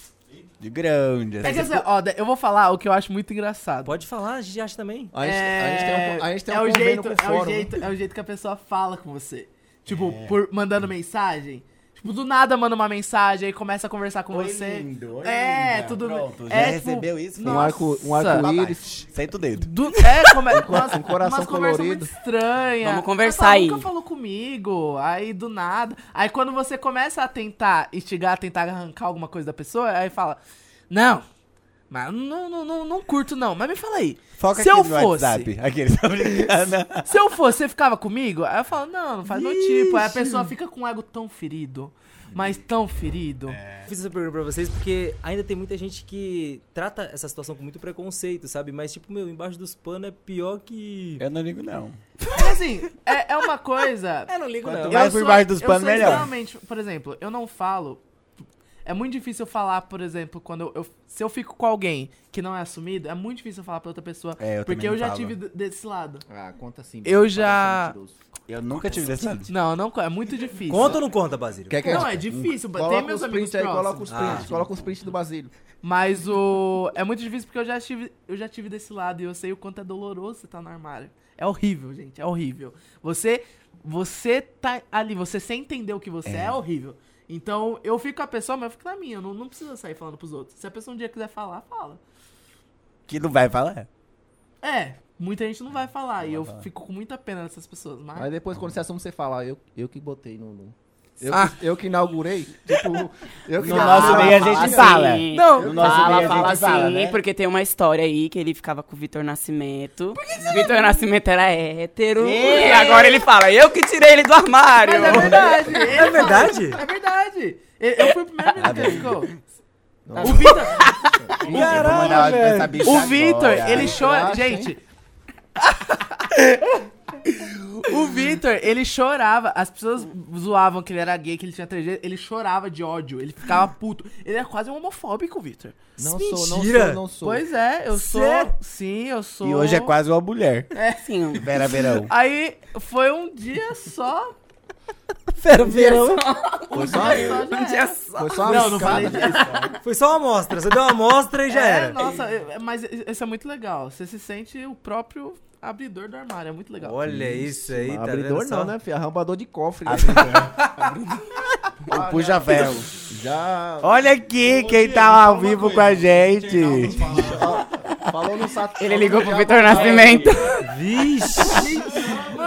De grande. É assim. que assim, ó, eu vou falar o que eu acho muito engraçado. Pode falar, a gente acha também. A gente, a gente tem um, a gente tem um é o convênio jeito, com o é o fórum. né? jeito, é o jeito que a pessoa fala com você. Tipo, por mandando mensagem. Tipo, do nada manda uma mensagem aí começa a conversar com Oi, você. lindo, oi, é, linda. tudo Pronto, já é, tipo, recebeu isso? Um nossa. arco- um arco-íris. Senta o dedo. Do, é, come, umas, um coração umas conversas colorido. muito estranhas. Vamos conversar Ela aí. nunca falou comigo, aí do nada. Aí quando você começa a tentar instigar, tentar arrancar alguma coisa da pessoa, aí fala, não, mas não, não, não, não curto não, mas me fala aí. Foca se aqui eu no fosse, WhatsApp. Aquele, tá brincando. se eu fosse, você ficava comigo? Aí eu falo, não, não faz meu tipo. Aí a pessoa fica com o ego tão ferido, mas tão ferido. Fiz essa pergunta pra vocês porque ainda tem muita gente que trata essa situação com muito preconceito, sabe? Mas, tipo, meu, embaixo dos panos é pior que. Eu não ligo, não. Mas assim, é, é uma coisa. É, não ligo Quanto não. mais Eu por sou- baixo dos eu panos, melhor. por exemplo, eu não falo. É muito difícil eu falar, por exemplo, quando eu, eu- Se eu fico com alguém que não é assumido, é muito difícil eu falar pra outra pessoa. É, eu porque eu já falo. tive desse lado. Ah, conta assim. Eu já- mentiroso. Eu nunca tive desse lado. Não, não, é muito difícil. Conta ou não conta, Basílio? Quer Não, gente- é difícil, tem Coloca meus os amigos aí, coloca os prints, Ah. coloca os prints do Basílio. Mas o. É muito difícil porque eu já tive, eu já tive desse lado e eu sei o quanto é doloroso você tá no armário. É horrível, gente. É horrível. Você. Você tá ali, você sem entender o que você é, é horrível. Então, eu fico com a pessoa, mas eu fico na minha. Eu não, não precisa sair falando pros outros. Se a pessoa um dia quiser falar, fala. Que não vai falar. É, muita gente não vai falar. e eu fico com muita pena dessas pessoas. Mas. Aí depois, quando você assume, você fala, ah, eu, eu que botei no... no- Eu, Ah. que, eu que inaugurei. Tipo, eu que No nosso Fala, meio a fala gente assim. fala. Não, No nosso fala, meio a fala gente fala, assim, né? porque tem uma história aí que ele ficava com o Vitor Nascimento. Vitor Nascimento era hétero. E agora ele fala, eu que tirei ele do armário. Mas é verdade. É verdade? fala- É verdade. Eu eu fui o primeiro menino que ele ficou. Não. O Vitor. Bicha O Vitor, ele chora. Gente. O Victor, ele chorava. As pessoas zoavam que ele era gay, que ele tinha 3G. Ele chorava de ódio. Ele ficava puto. Ele é quase um homofóbico, Victor. Não sou, não Mentira. sou, não sou. Pois é, eu sou. Sério? Sim, eu sou. E hoje é quase uma mulher. Sim, Vera Verão. Aí foi um dia só. Pera, verão. Foi só, Só já era. foi só uma Não, não falei disso. Foi só uma amostra. Você deu uma amostra e já É, era. nossa, é- mas isso é muito legal. Você se sente o próprio abridor do armário. É muito legal. Olha isso aí, tá Abridor vendo só? não, né, filho? Arrombador de cofre. O puxa-ferro. Já Olha aqui Ô, quem tá ao vivo com a gente. falou no saco. ele ligou pro Vitor Nascimento. Vixe.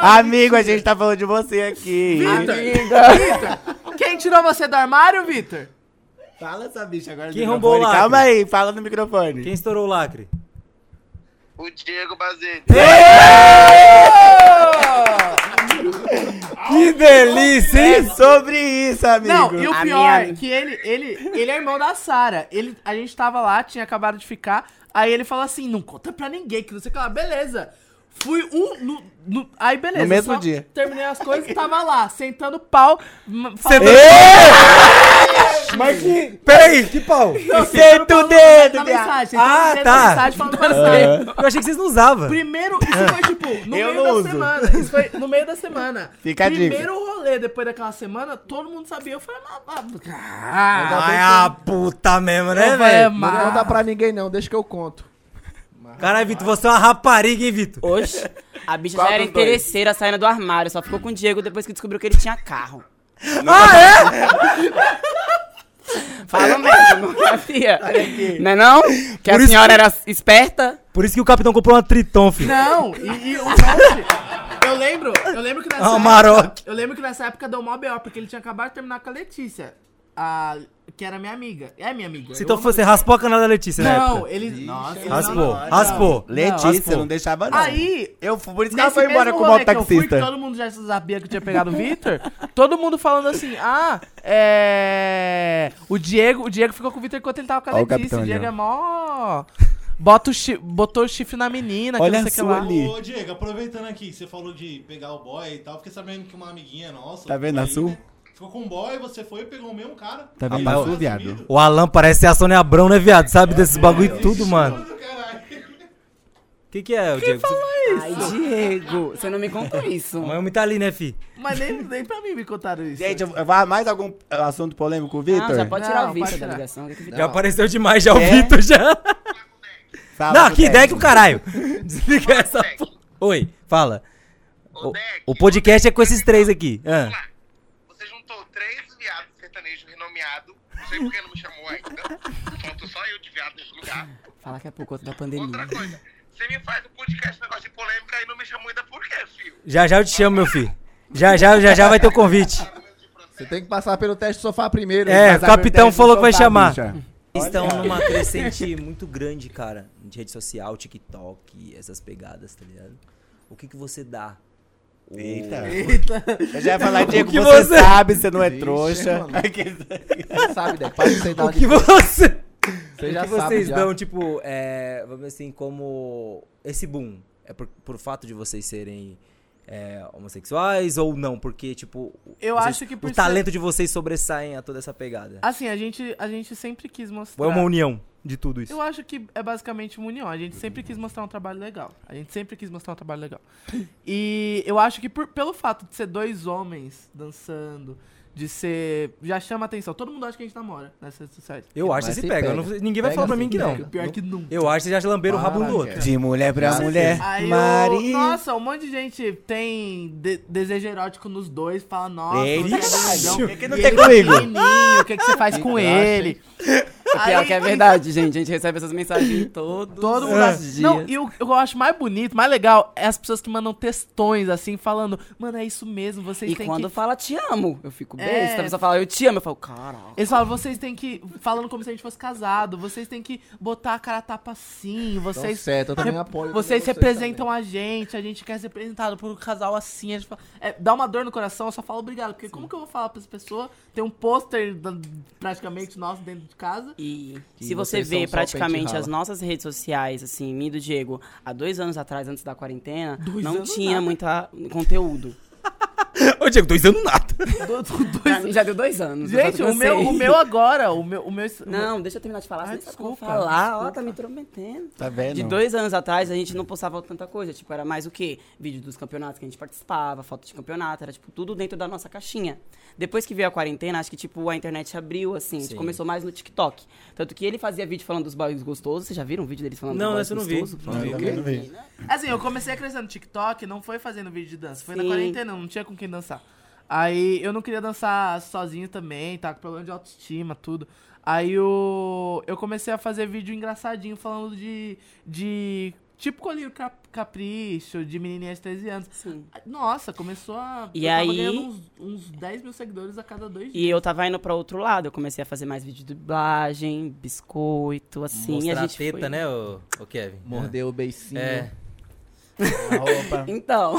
Amigo, a gente tá falando de você aqui. Vitor, quem tirou você do armário, Vitor? Fala essa bicha agora Quem roubou microfone. o lacre? Calma aí, fala no microfone. Quem estourou o lacre? O Diego Bazeli. Que delícia, É sobre isso, amigo. Não, e o A pior minha- é que ele, ele, ele é irmão da Sara. Ele, a gente tava lá, tinha acabado de ficar. Aí ele falou assim: não conta pra ninguém, que não sei o que lá. Beleza. Fui um. no- no- aí beleza. No mesmo só dia. Terminei as coisas e tava lá, sentando pau. falando- Mas que... Peraí, que pau? Não, Senta sentando o dedo, na mensagem. Sentando Ah, dedo tá. mensagem falando você. Eu achei que vocês não usavam. Primeiro, isso foi tipo, no Eu meio não da uso. semana. Isso foi no meio da semana. Fica a dica. Primeiro rolê, depois daquela semana, todo mundo sabia. Eu falei, ah, ah, Ai, a puta mesmo, né, velho? Não conta pra ninguém, não. Deixa que eu conto. Caralho, Vitor, você é uma rapariga, hein, Vitor? Oxe, a bicha Qual já era interesseira saindo do armário. Só ficou com o Diego depois que descobriu que ele tinha carro. Ah, é? Fala mesmo, minha filha. Não é não? Que a Por isso senhora que- era esperta? Por isso que o capitão comprou uma Triton, filho. Não, e, e o. Eu lembro, eu lembro que nessa Ah, época. Maroc. Eu lembro que nessa época deu mó B.O., porque ele tinha acabado de terminar com a Letícia. A, que era minha amiga. É minha amiga. Então Eu- você raspou a canal da Letícia, né? Não, ele. Nossa, ele Raspou, não, não, raspou. Letícia, não deixava não. Aí, eu fui, por isso que ela foi embora com o rolê que eu fui, que todo mundo já sabia que tinha pegado o Victor. todo mundo falando assim, ah, é... O Diego, o Diego ficou com o Victor enquanto ele tava com a o Letícia. capitão O Diego é mó... Bota o chi... Botou o chifre na menina, que Olha não sei o que lá. ali. Ô, Diego, aproveitando aqui, você falou de pegar o boy e tal, fiquei sabendo que uma amiguinha nossa. Tá vendo a Sul? né, Ficou com um boy, você foi e pegou o mesmo cara. Tá vendo Rapaz, eu- Sul, viado? O Alan parece ser a Sônia Abrão, né, viado? Sabe desses bagulho tudo, mano. Caralho. O que que é, o Diego? Você- Ai, Diego, você não me contou isso. O homem tá ali, né, fi? Mas nem, nem pra mim me contaram isso. Gente, vai mais algum assunto polêmico com o Vitor? Já pode tirar Não, o Victor pode da ligação. que que- Já apareceu demais já o É? Vitor, já. Fala, Não, que Deck. ideia que o caralho. Desliga essa porra. Oi, fala. O, Deck, o podcast é com esses três aqui. Ah. Vamos lá. Você juntou três viados renomeados. Não sei por que não me chamou ainda. Faltou só eu de viado nesse lugar. Fala que é por conta da Outra pandemia. coisa. Você me faz um podcast negócio de polêmica e não me chamou ainda por quê, filho? Já já eu te chamo, meu filho. Já já, já já vai ter o convite. Você tem que passar pelo teste do sofá primeiro. É, o capitão falou que vai chamar. Estão numa crescente muito grande, cara, de rede social, TikTok, essas pegadas, tá ligado? O que que você dá? O- Eita. Eu já ia falar, Diego, que você, você- sabe, você não é Vixe, trouxa. Você sabe, Deck. Para de sentar O que você. Você o já que sabe vocês já. dão, tipo, é, vamos dizer assim, como esse boom? É por, por fato de vocês serem é, homossexuais ou não? Porque, tipo, Eu vocês- acho que o ser- talento de vocês sobressaem a toda essa pegada. Assim, a gente, a gente sempre quis mostrar... Ou é uma união de tudo isso? Eu acho que é basicamente uma união. A gente sempre quis mostrar um trabalho legal. A gente sempre quis mostrar um trabalho legal. E eu acho que por- pelo fato de ser dois homens dançando, de ser. Já chama atenção. Todo mundo acha que a gente namora nessas redes sociais. Eu acho que se se pega. pega. não- ninguém vai Pega falar pra mim que não. Pior que nunca. Eu acho que vocês já lamberam o rabo do outro. De mulher pra mulher. Aí, Maria. o, nossa, um monte de gente tem de- desejo erótico nos dois, fala, nossa, é o que que não tem ele comigo? O que, que você faz com ele? O pior que é verdade, gente. A gente recebe essas mensagens todos Todo mundo os dias. Não, e o que eu acho mais bonito, mais legal, é as pessoas que mandam textões assim, falando, mano, é isso mesmo, vocês E têm quando que. fala te amo, eu fico É. besta. A pessoa fala eu te amo, eu falo, caralho. Eles falam, vocês têm que. Falando como se a gente fosse casado, vocês têm que botar a cara a tapa assim, vocês. certo, eu também apoio. Vocês também representam a gente, a gente quer ser representado por um casal assim. A gente fala- é, dá uma dor no coração, eu só falo obrigado. Porque como que eu vou falar pra essa pessoa? Tem um pôster praticamente nosso dentro de casa. E se você vê praticamente as nossas redes sociais, assim, mim e do Diego, há dois anos atrás, antes da quarentena, Dois não tinha nada. muita conteúdo. Ô, Diego, tô dizendo nada. Do- do- Pra dois- mim já deu dois anos. eu Gente, o meu, o meu agora, o meu, o meu. Não, deixa eu terminar de falar, como desculpa, falar. Ó, desculpa. tá me intrometendo. Tá vendo? De dois anos atrás, a gente não postava tanta coisa. Tipo, era mais o quê? Vídeo dos campeonatos que a gente participava, foto de campeonato, era, tipo, tudo dentro da nossa caixinha. Depois que veio a quarentena, acho que, tipo, a internet abriu, assim. A gente Sim. começou mais no TikTok. Tanto que ele fazia vídeo falando dos boys gostosos. Vocês já viram um vídeo deles falando Não, dos eu boys não vi. gostosos? Não vi, eu Falando também não vi. menina. Assim, eu comecei a crescer no TikTok, não foi fazendo vídeo de dança, foi na Sim. quarentena, não tinha com quem dançar. Aí eu não queria dançar sozinho também, tá com problema de autoestima, tudo. Aí eu, eu comecei a fazer vídeo engraçadinho falando de. de tipo colírio cap- capricho, de menininha de 13 anos. Sim. Nossa, começou a. E eu tava aí- ganhando uns, uns 10 mil seguidores a cada dois E dias. eu tava indo pra outro lado. Eu comecei a fazer mais vídeo de dublagem, biscoito, assim. Mostrar e a a gente teta, foi... né, ô, ô Kevin? Mordeu o beicinho. É. A roupa. Então,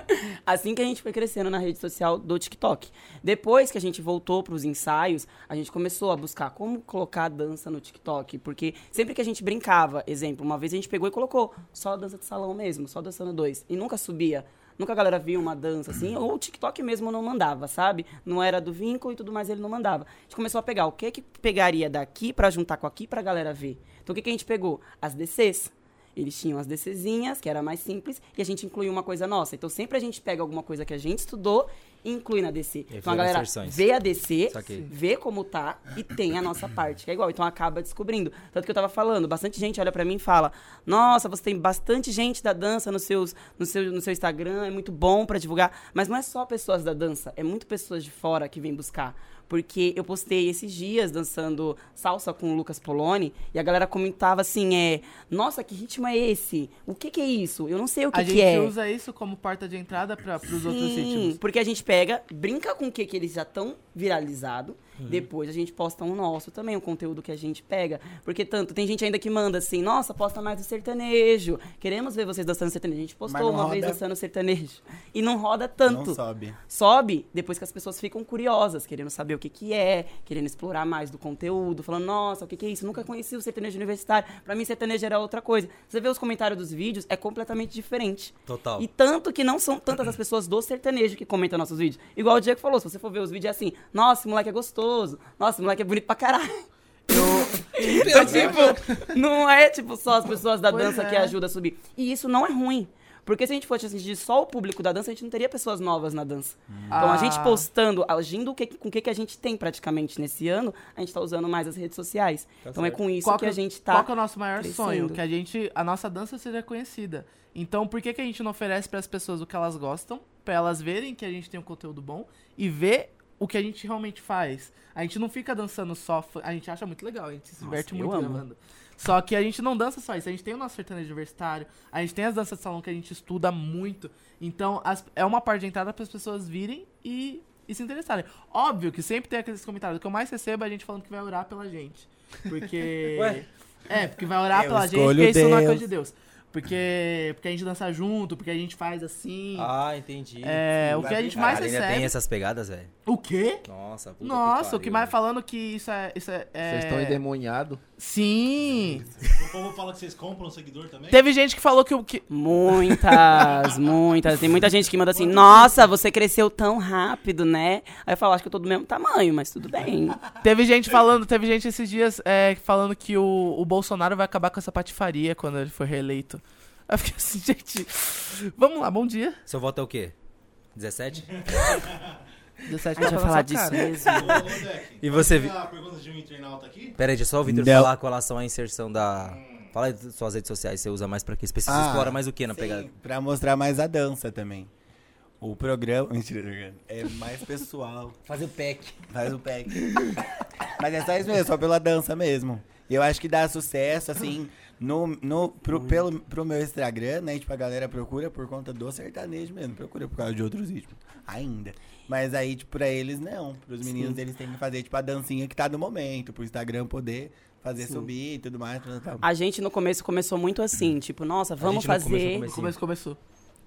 assim que a gente foi crescendo na rede social do TikTok. Depois que a gente voltou pros ensaios, a gente começou a buscar como colocar dança no TikTok. Porque sempre que a gente brincava, exemplo, uma vez a gente pegou e colocou só dança de salão mesmo, só dançando dois. E nunca subia. Nunca a galera via uma dança assim, ou o TikTok mesmo não mandava, sabe? Não era do vínculo e tudo mais, ele não mandava. A gente começou a pegar o que que pegaria daqui pra juntar com aqui pra galera ver. Então o que, que a gente pegou? As DCs. Eles tinham as DCzinhas, que era mais simples, e a gente incluiu uma coisa nossa. Então sempre a gente pega alguma coisa que a gente estudou e inclui na DC. Então a galera inserções. vê a DC, vê como tá e tem a nossa parte, que é igual. Então acaba descobrindo. Tanto que eu tava falando, bastante gente olha pra mim e fala: Nossa, você tem bastante gente da dança nos seus, no, seu, no seu Instagram, é muito bom pra divulgar. Mas não é só pessoas da dança, é muito pessoas de fora que vêm buscar. Porque eu postei esses dias dançando salsa com o Lucas Poloni e a galera comentava assim: é, Nossa, que ritmo é esse? O que, que é isso? Eu não sei o que, a que gente é. usa isso como porta de entrada para os outros ritmos. porque a gente pega, brinca com o que, que eles já estão viralizados, Uhum. depois a gente posta um nosso também, um conteúdo que a gente pega. Porque tanto, tem gente ainda que manda assim, nossa, posta mais do sertanejo, queremos ver vocês dançando sertanejo. A gente postou uma vez roda. dançando sertanejo. E não roda tanto. Não sobe. Sobe depois que as pessoas ficam curiosas, querendo saber o que que é, querendo explorar mais do conteúdo, falando, nossa, o que que é isso? Nunca conheci o sertanejo universitário. Pra mim, sertanejo era outra coisa. Você vê os comentários dos vídeos, é completamente diferente. Total. E tanto que não são tantas as pessoas do sertanejo que comentam nossos vídeos. Igual o Diego falou, se você for ver os vídeos é assim, nossa, moleque é gostoso, nossa, esse moleque é bonito pra caralho. então, tipo, não é tipo só as pessoas da Pois dança é. que ajudam a subir. E isso não é ruim. Porque se a gente fosse atingir só o público da dança, a gente não teria pessoas novas na dança. Então, a gente Ah. postando, agindo que- com o que, que a gente tem praticamente nesse ano, a gente tá usando mais as redes sociais. então, é com isso Qual que a gente tá... Qual que é o nosso maior crescendo. sonho? Que a gente, a nossa dança seja conhecida. Então, por que, que a gente não oferece para as pessoas o que elas gostam, para elas verem que a gente tem um conteúdo bom e ver o que a gente realmente faz? A gente não fica dançando só, a gente acha muito legal, a gente se diverte muito gravando. Só que a gente não dança só isso, a gente tem o nosso sertanejo universitário, a gente tem as danças de salão que a gente estuda muito. Então, as- é uma parte de entrada para as pessoas virem e, e se interessarem. Óbvio que sempre tem aqueles comentários. O que eu mais recebo é a gente falando que vai orar pela gente. Porque. Ué? É, porque vai orar Eu pela gente, porque isso não é coisa de Deus. Porque, porque a gente dança junto, porque a gente faz assim. Ah, entendi. é, o que a gente mais Caralho, ainda recebe. tem essas pegadas, velho. O quê? Nossa, puta Nossa, o que mais velho. falando que isso é. Isso é, é- Vocês estão endemoniados. Sim! O povo fala que vocês compram um seguidor também? Teve gente que falou que o. Que... Muitas, muitas. Tem muita gente que manda assim, nossa, você cresceu tão rápido, né? Aí eu falo, acho que eu tô do mesmo tamanho, mas tudo bem. Teve gente falando, teve gente esses dias é, falando que o, o Bolsonaro vai acabar com essa patifaria quando ele for reeleito. Eu fiquei assim, gente. Vamos lá, bom dia. Seu voto é o quê? 17? 17 A gente vai falar disso mesmo. E você pode vi- pegar a pergunta de um internauta aqui? Pera aí, deixa só o Vitor Não. falar com relação à inserção da... Fala aí das suas redes sociais, você usa mais pra quê? Você precisa Ah, explora mais o que na Sim, pegada? pra mostrar mais a dança também. O programa. Mentira, é mais pessoal. Fazer o pack. Faz o pack. Mas é só isso mesmo, só pela dança mesmo. E eu acho que dá sucesso, assim, no, no, pro, pelo, pro meu Instagram, né? Tipo, a galera procura por conta do sertanejo mesmo. Procura por causa de outros ritmos. Ainda. Mas aí, tipo, pra eles não. Pros meninos, eles têm que fazer, tipo, a dancinha que tá no momento. Pro Instagram poder fazer subir e tudo mais. Tal. A gente no começo começou muito assim, tipo, nossa, vamos fazer. começo. No começo começou.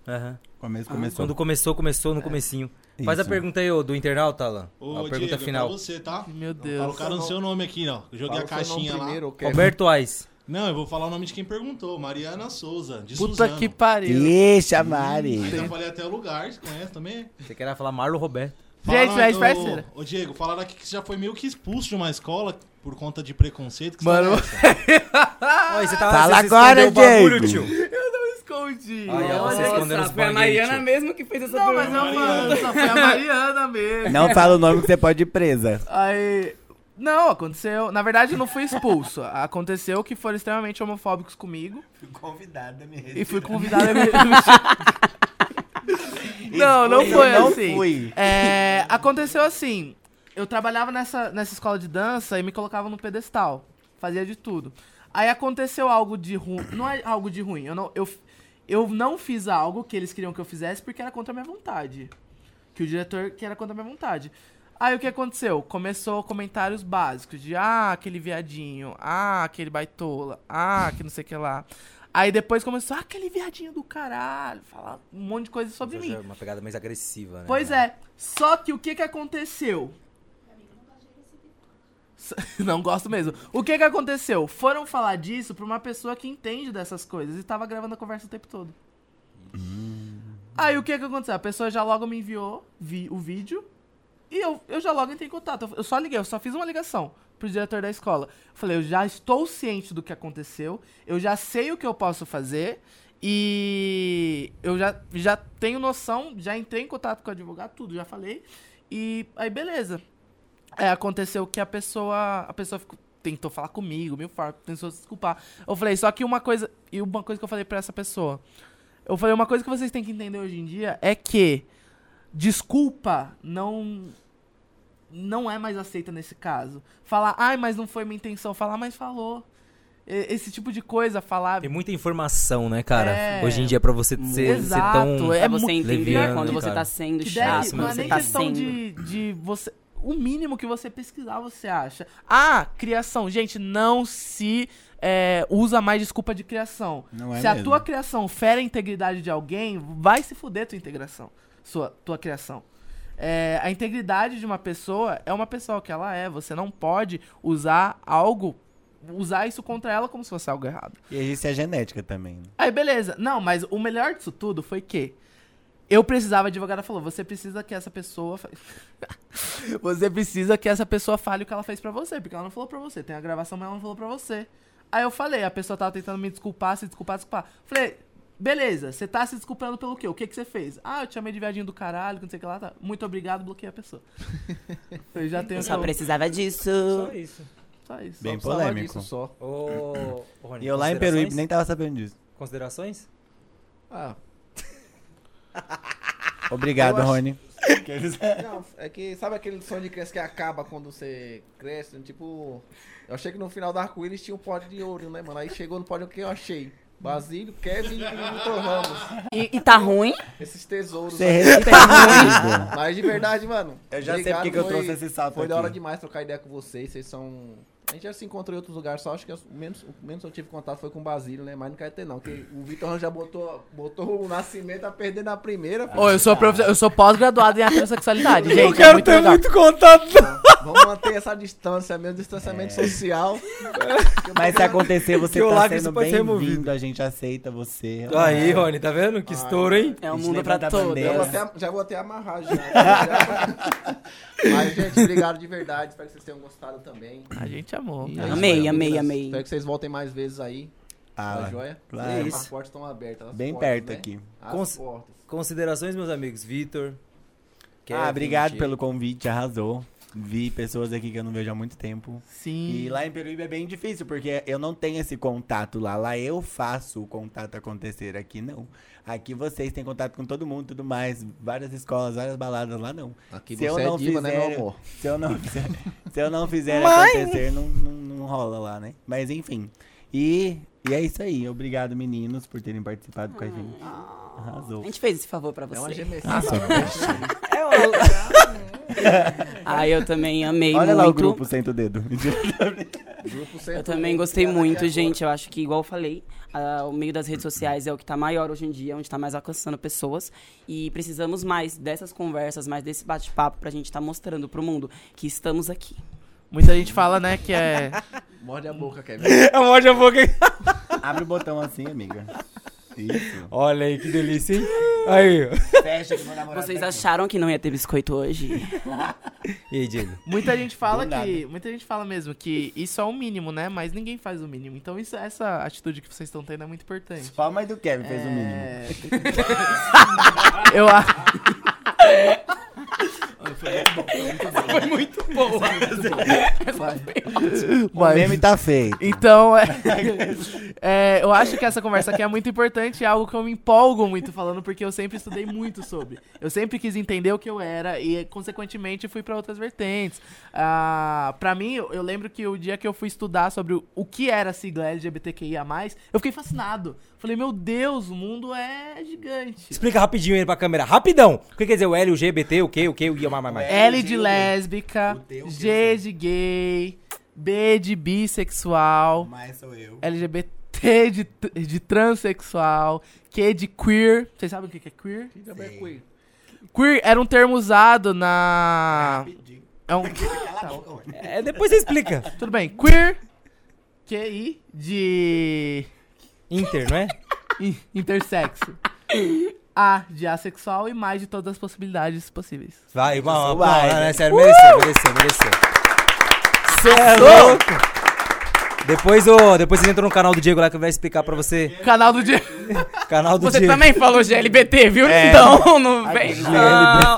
Aham. Começo, começou. Quando começou, começou no comecinho. Faz a Isso. pergunta aí, ô, do internauta, Alan. Ô, a pergunta Diego, é final. pra você, tá? Meu o Deus. cara no seu nome aqui, ó. Eu joguei a Fala o nome caixinha lá. primeiro. Roberto Ais. Não, eu vou falar o nome de quem perguntou. Mariana Souza, de Puta Suzano. que pariu. Ixi, a Mari. Então falei até o lugar, você conhece também? Você quer falar Marlon Roberto? Gente, mas ô- parceira. Ô, Diego, falaram aqui que você já foi meio que expulso de uma escola por conta de preconceito. Que Mano, é? Oi, você tá, Fala você agora, escondeu Diego. tio. Eu não escondi. Ai, Olha você os Foi a Mariana tio. mesmo que fez essa Não, mas pergunta. não falando, só foi a Mariana mesmo. Não fala o nome que você pode ir presa. Aí. Não, aconteceu. Na verdade, eu não fui expulso. Aconteceu que foram extremamente homofóbicos comigo. Convidada me E fui convidado a me. não, não foi eu não assim. fui. É, aconteceu assim. Eu trabalhava nessa, nessa escola de dança e me colocava no pedestal. Fazia de tudo. Aí aconteceu algo de ruim. Não é algo de ruim. Eu não, eu, eu não fiz algo que eles queriam que eu fizesse porque era contra a minha vontade. Que o diretor que era contra a minha vontade. Aí o que aconteceu? Começou comentários básicos de ah, aquele viadinho, ah, aquele baitola, ah, que não sei o que lá. Aí depois começou, ah, aquele viadinho do caralho, falar um monte de coisa sobre mim. Já é Uma pegada mais agressiva, né? Pois é. Só que o que que aconteceu? Não gosto mesmo. O que que aconteceu? Foram falar disso pra uma pessoa que entende dessas coisas e tava gravando a conversa o tempo todo. Aí o que que aconteceu? A pessoa já logo me enviou vi- o vídeo e eu, eu já logo entrei em contato. Eu só liguei, eu só fiz uma ligação pro diretor da escola. Eu falei, eu já estou ciente do que aconteceu, eu já sei o que eu posso fazer e eu já, já tenho noção, já entrei em contato com o advogado, tudo, já falei. E aí, beleza. É, aconteceu que a pessoa. A pessoa ficou- tentou falar comigo, formas, tentou se desculpar. Eu falei, só que uma coisa. E uma coisa que eu falei pra essa pessoa. Eu falei, uma coisa que vocês têm que entender hoje em dia é que desculpa não. Não é mais aceita nesse caso. Falar, ai, mas não foi minha intenção. Falar, mas falou. E- Esse tipo de coisa, falar. Tem muita informação, né, cara? É. Hoje em dia, pra você ser, ser Exato, tão... é você entender leviano, quando você cara. tá sendo que chato, deve, não é você nem tá questão sendo. de, de você. O mínimo que você pesquisar, você acha. Ah, criação. Gente, não se é, usa mais desculpa de criação. Não é se a mesmo. tua criação fere a integridade de alguém, vai se fuder tua integração. Sua, tua criação. É, a integridade de uma pessoa é uma pessoa que ela é. Você não pode usar algo. Usar isso contra ela como se fosse algo errado. E isso é genética também. Aí, beleza. Não, mas o melhor disso tudo foi que eu precisava, a advogada falou, você precisa que essa pessoa. você precisa que essa pessoa fale o que ela fez pra você, porque ela não falou pra você. Tem a gravação, mas ela não falou pra você. Aí eu falei, a pessoa tava tentando me desculpar, se desculpar, desculpar. Falei, beleza, você tá se desculpando pelo quê? O que que você fez? Ah, eu te chamei de viadinho do caralho, que não sei o que lá. Tá. Muito obrigado, bloqueei a pessoa. eu já tenho Eu só que precisava disso. Só isso. Só isso. Bem Precisava polêmico. disso só. Ô, ô, Rony, E eu lá em? Peruíbe nem tava sabendo disso. Considerações? Ah, Obrigado, acho- Rony. não, é que sabe aquele sonho de criança que acaba quando você cresce? Tipo, eu achei que no final do arco-íris tinha um pódio de ouro, né, mano? Aí chegou no pódio que eu achei. Basílio, Kevin e Vitor Ramos. E, e tá ruim? Esses tesouros. Você aí. respeita. Mas de verdade, mano. Eu já sei porque que eu foi- trouxe esse salto Foi da hora aqui. demais trocar ideia com vocês. Vocês são. A gente já se encontrou em outros lugares, só acho que o menos, o menos eu tive contato foi com o Basílio, né? Mas não quero ter, não. Porque o Vitor já botou, botou o nascimento a perder na primeira. Ô, eu sou, eu sou pós-graduado em heterossexualidade, gente. Eu é quero muito ter legal. muito contato. Vamos manter essa distância, mesmo distanciamento social. Mas se acontecer, você Que tá sendo pode ser removido. bem-vindo. A gente aceita você. Aí, Rony, tá vendo? Que estouro, hein? É um mundo pra todos. Já vou, até, já vou até amarrar já. Mas, gente, obrigado de verdade. Espero que vocês tenham gostado também. A gente amou. E é Amei, isso amei, meninas. amei. Espero que vocês voltem mais vezes aí. Ah, tá joia? claro. As portas estão abertas. as Bem portas, perto né? aqui. As Cons- portas. Considerações, meus amigos. Vitor. Ah, obrigado pelo convite, arrasou. Vi pessoas aqui que eu não vejo há muito tempo. Sim. E lá em Peruíbe é bem difícil, porque eu não tenho esse contato lá. Lá eu faço o contato acontecer, aqui não. Aqui vocês têm contato com todo mundo, tudo mais. Várias escolas, várias baladas, lá não. Aqui Se eu você é não diva, né, fizer- meu amor? Se eu não fizer, se eu não fizer acontecer, não, não, não rola lá, né? Mas enfim. E, e é isso aí. Obrigado, meninos, por terem participado com a gente. A Arrasou. gente fez esse favor pra É uma você. gemecida. Ah, eu também amei Olha muito. lá o grupo, senta o dedo. Eu também gostei muito, gente. Eu acho que, igual eu falei, o meio das redes sociais é o que tá maior hoje em dia, onde tá mais alcançando pessoas. E precisamos mais dessas conversas, mais desse bate-papo pra gente estar mostrando pro mundo que estamos aqui. Muita gente fala, né, que é Morde a boca, Kevin. É uma de boca. Abre o botão assim, amiga. Isso. Olha aí, que delícia, hein? Aí. Fecha que meu namorado Vocês tá aqui. acharam que não ia ter biscoito hoje? E aí, Diego? Muita gente fala Do nada. que. Muita gente fala mesmo que isso é o mínimo, né? Mas ninguém faz o mínimo. Então isso, essa atitude que vocês estão tendo é muito importante. Só a mãe do Kevin fez o mínimo. É... Eu acho. Foi muito boa. O meme tá feito. Então, é, é, eu acho que essa conversa aqui é muito importante, é algo que eu me empolgo muito falando, porque eu sempre estudei muito sobre. Eu sempre quis entender o que eu era e, consequentemente, fui pra outras vertentes. Ah, pra mim, eu, eu lembro que o dia que eu fui estudar sobre o, o que era a sigla LGBTQIA+, eu fiquei fascinado. Falei, meu Deus, o mundo é gigante. Explica rapidinho aí pra câmera. Rapidão. O que quer dizer o L, o G, B, T, o Q, o Q, o I, mais, mais, mais. L de lésbica, G de gay, B de bissexual, Mas sou eu. LGBT de, de transexual, Q de queer. Vocês sabem o que é queer? Sei. Queer era um termo usado na. Rapidinho. É um... Mano. É, depois você explica. Tudo bem. Queer. QI de. Inter, não é? in- intersexo. A de assexual e mais de todas as possibilidades possíveis. Vai, uma, uma, vai, né? Sério, mereceu, mereceu, mereceu. Cê é louco! Depois, ô, depois você entra no canal do Diego lá que vai explicar pra você. Canal do dia. Canal do Você Diego. também falou GLBT, viu? É. Então, não vem. Não.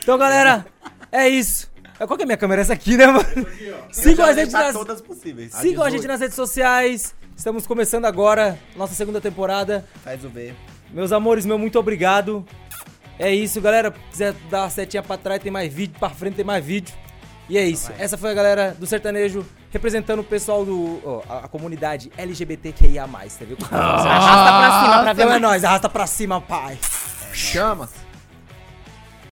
Então, galera, é isso. Qual que é a minha câmera? Essa aqui, né, mano? Sigam a gente nas... todas possíveis. Sigam a gente nas redes sociais. Estamos começando agora nossa segunda temporada. Faz o V. Meus amores, meu muito obrigado. É isso, galera. Se quiser dar uma setinha pra trás, tem mais vídeo. Pra frente tem mais vídeo. E é isso. Essa foi a galera do sertanejo representando o pessoal do. ó, a, a comunidade LGBTQIA, tá vendo? Arrasta pra cima pra ver Então é nóis, arrasta pra cima, pai. Chama.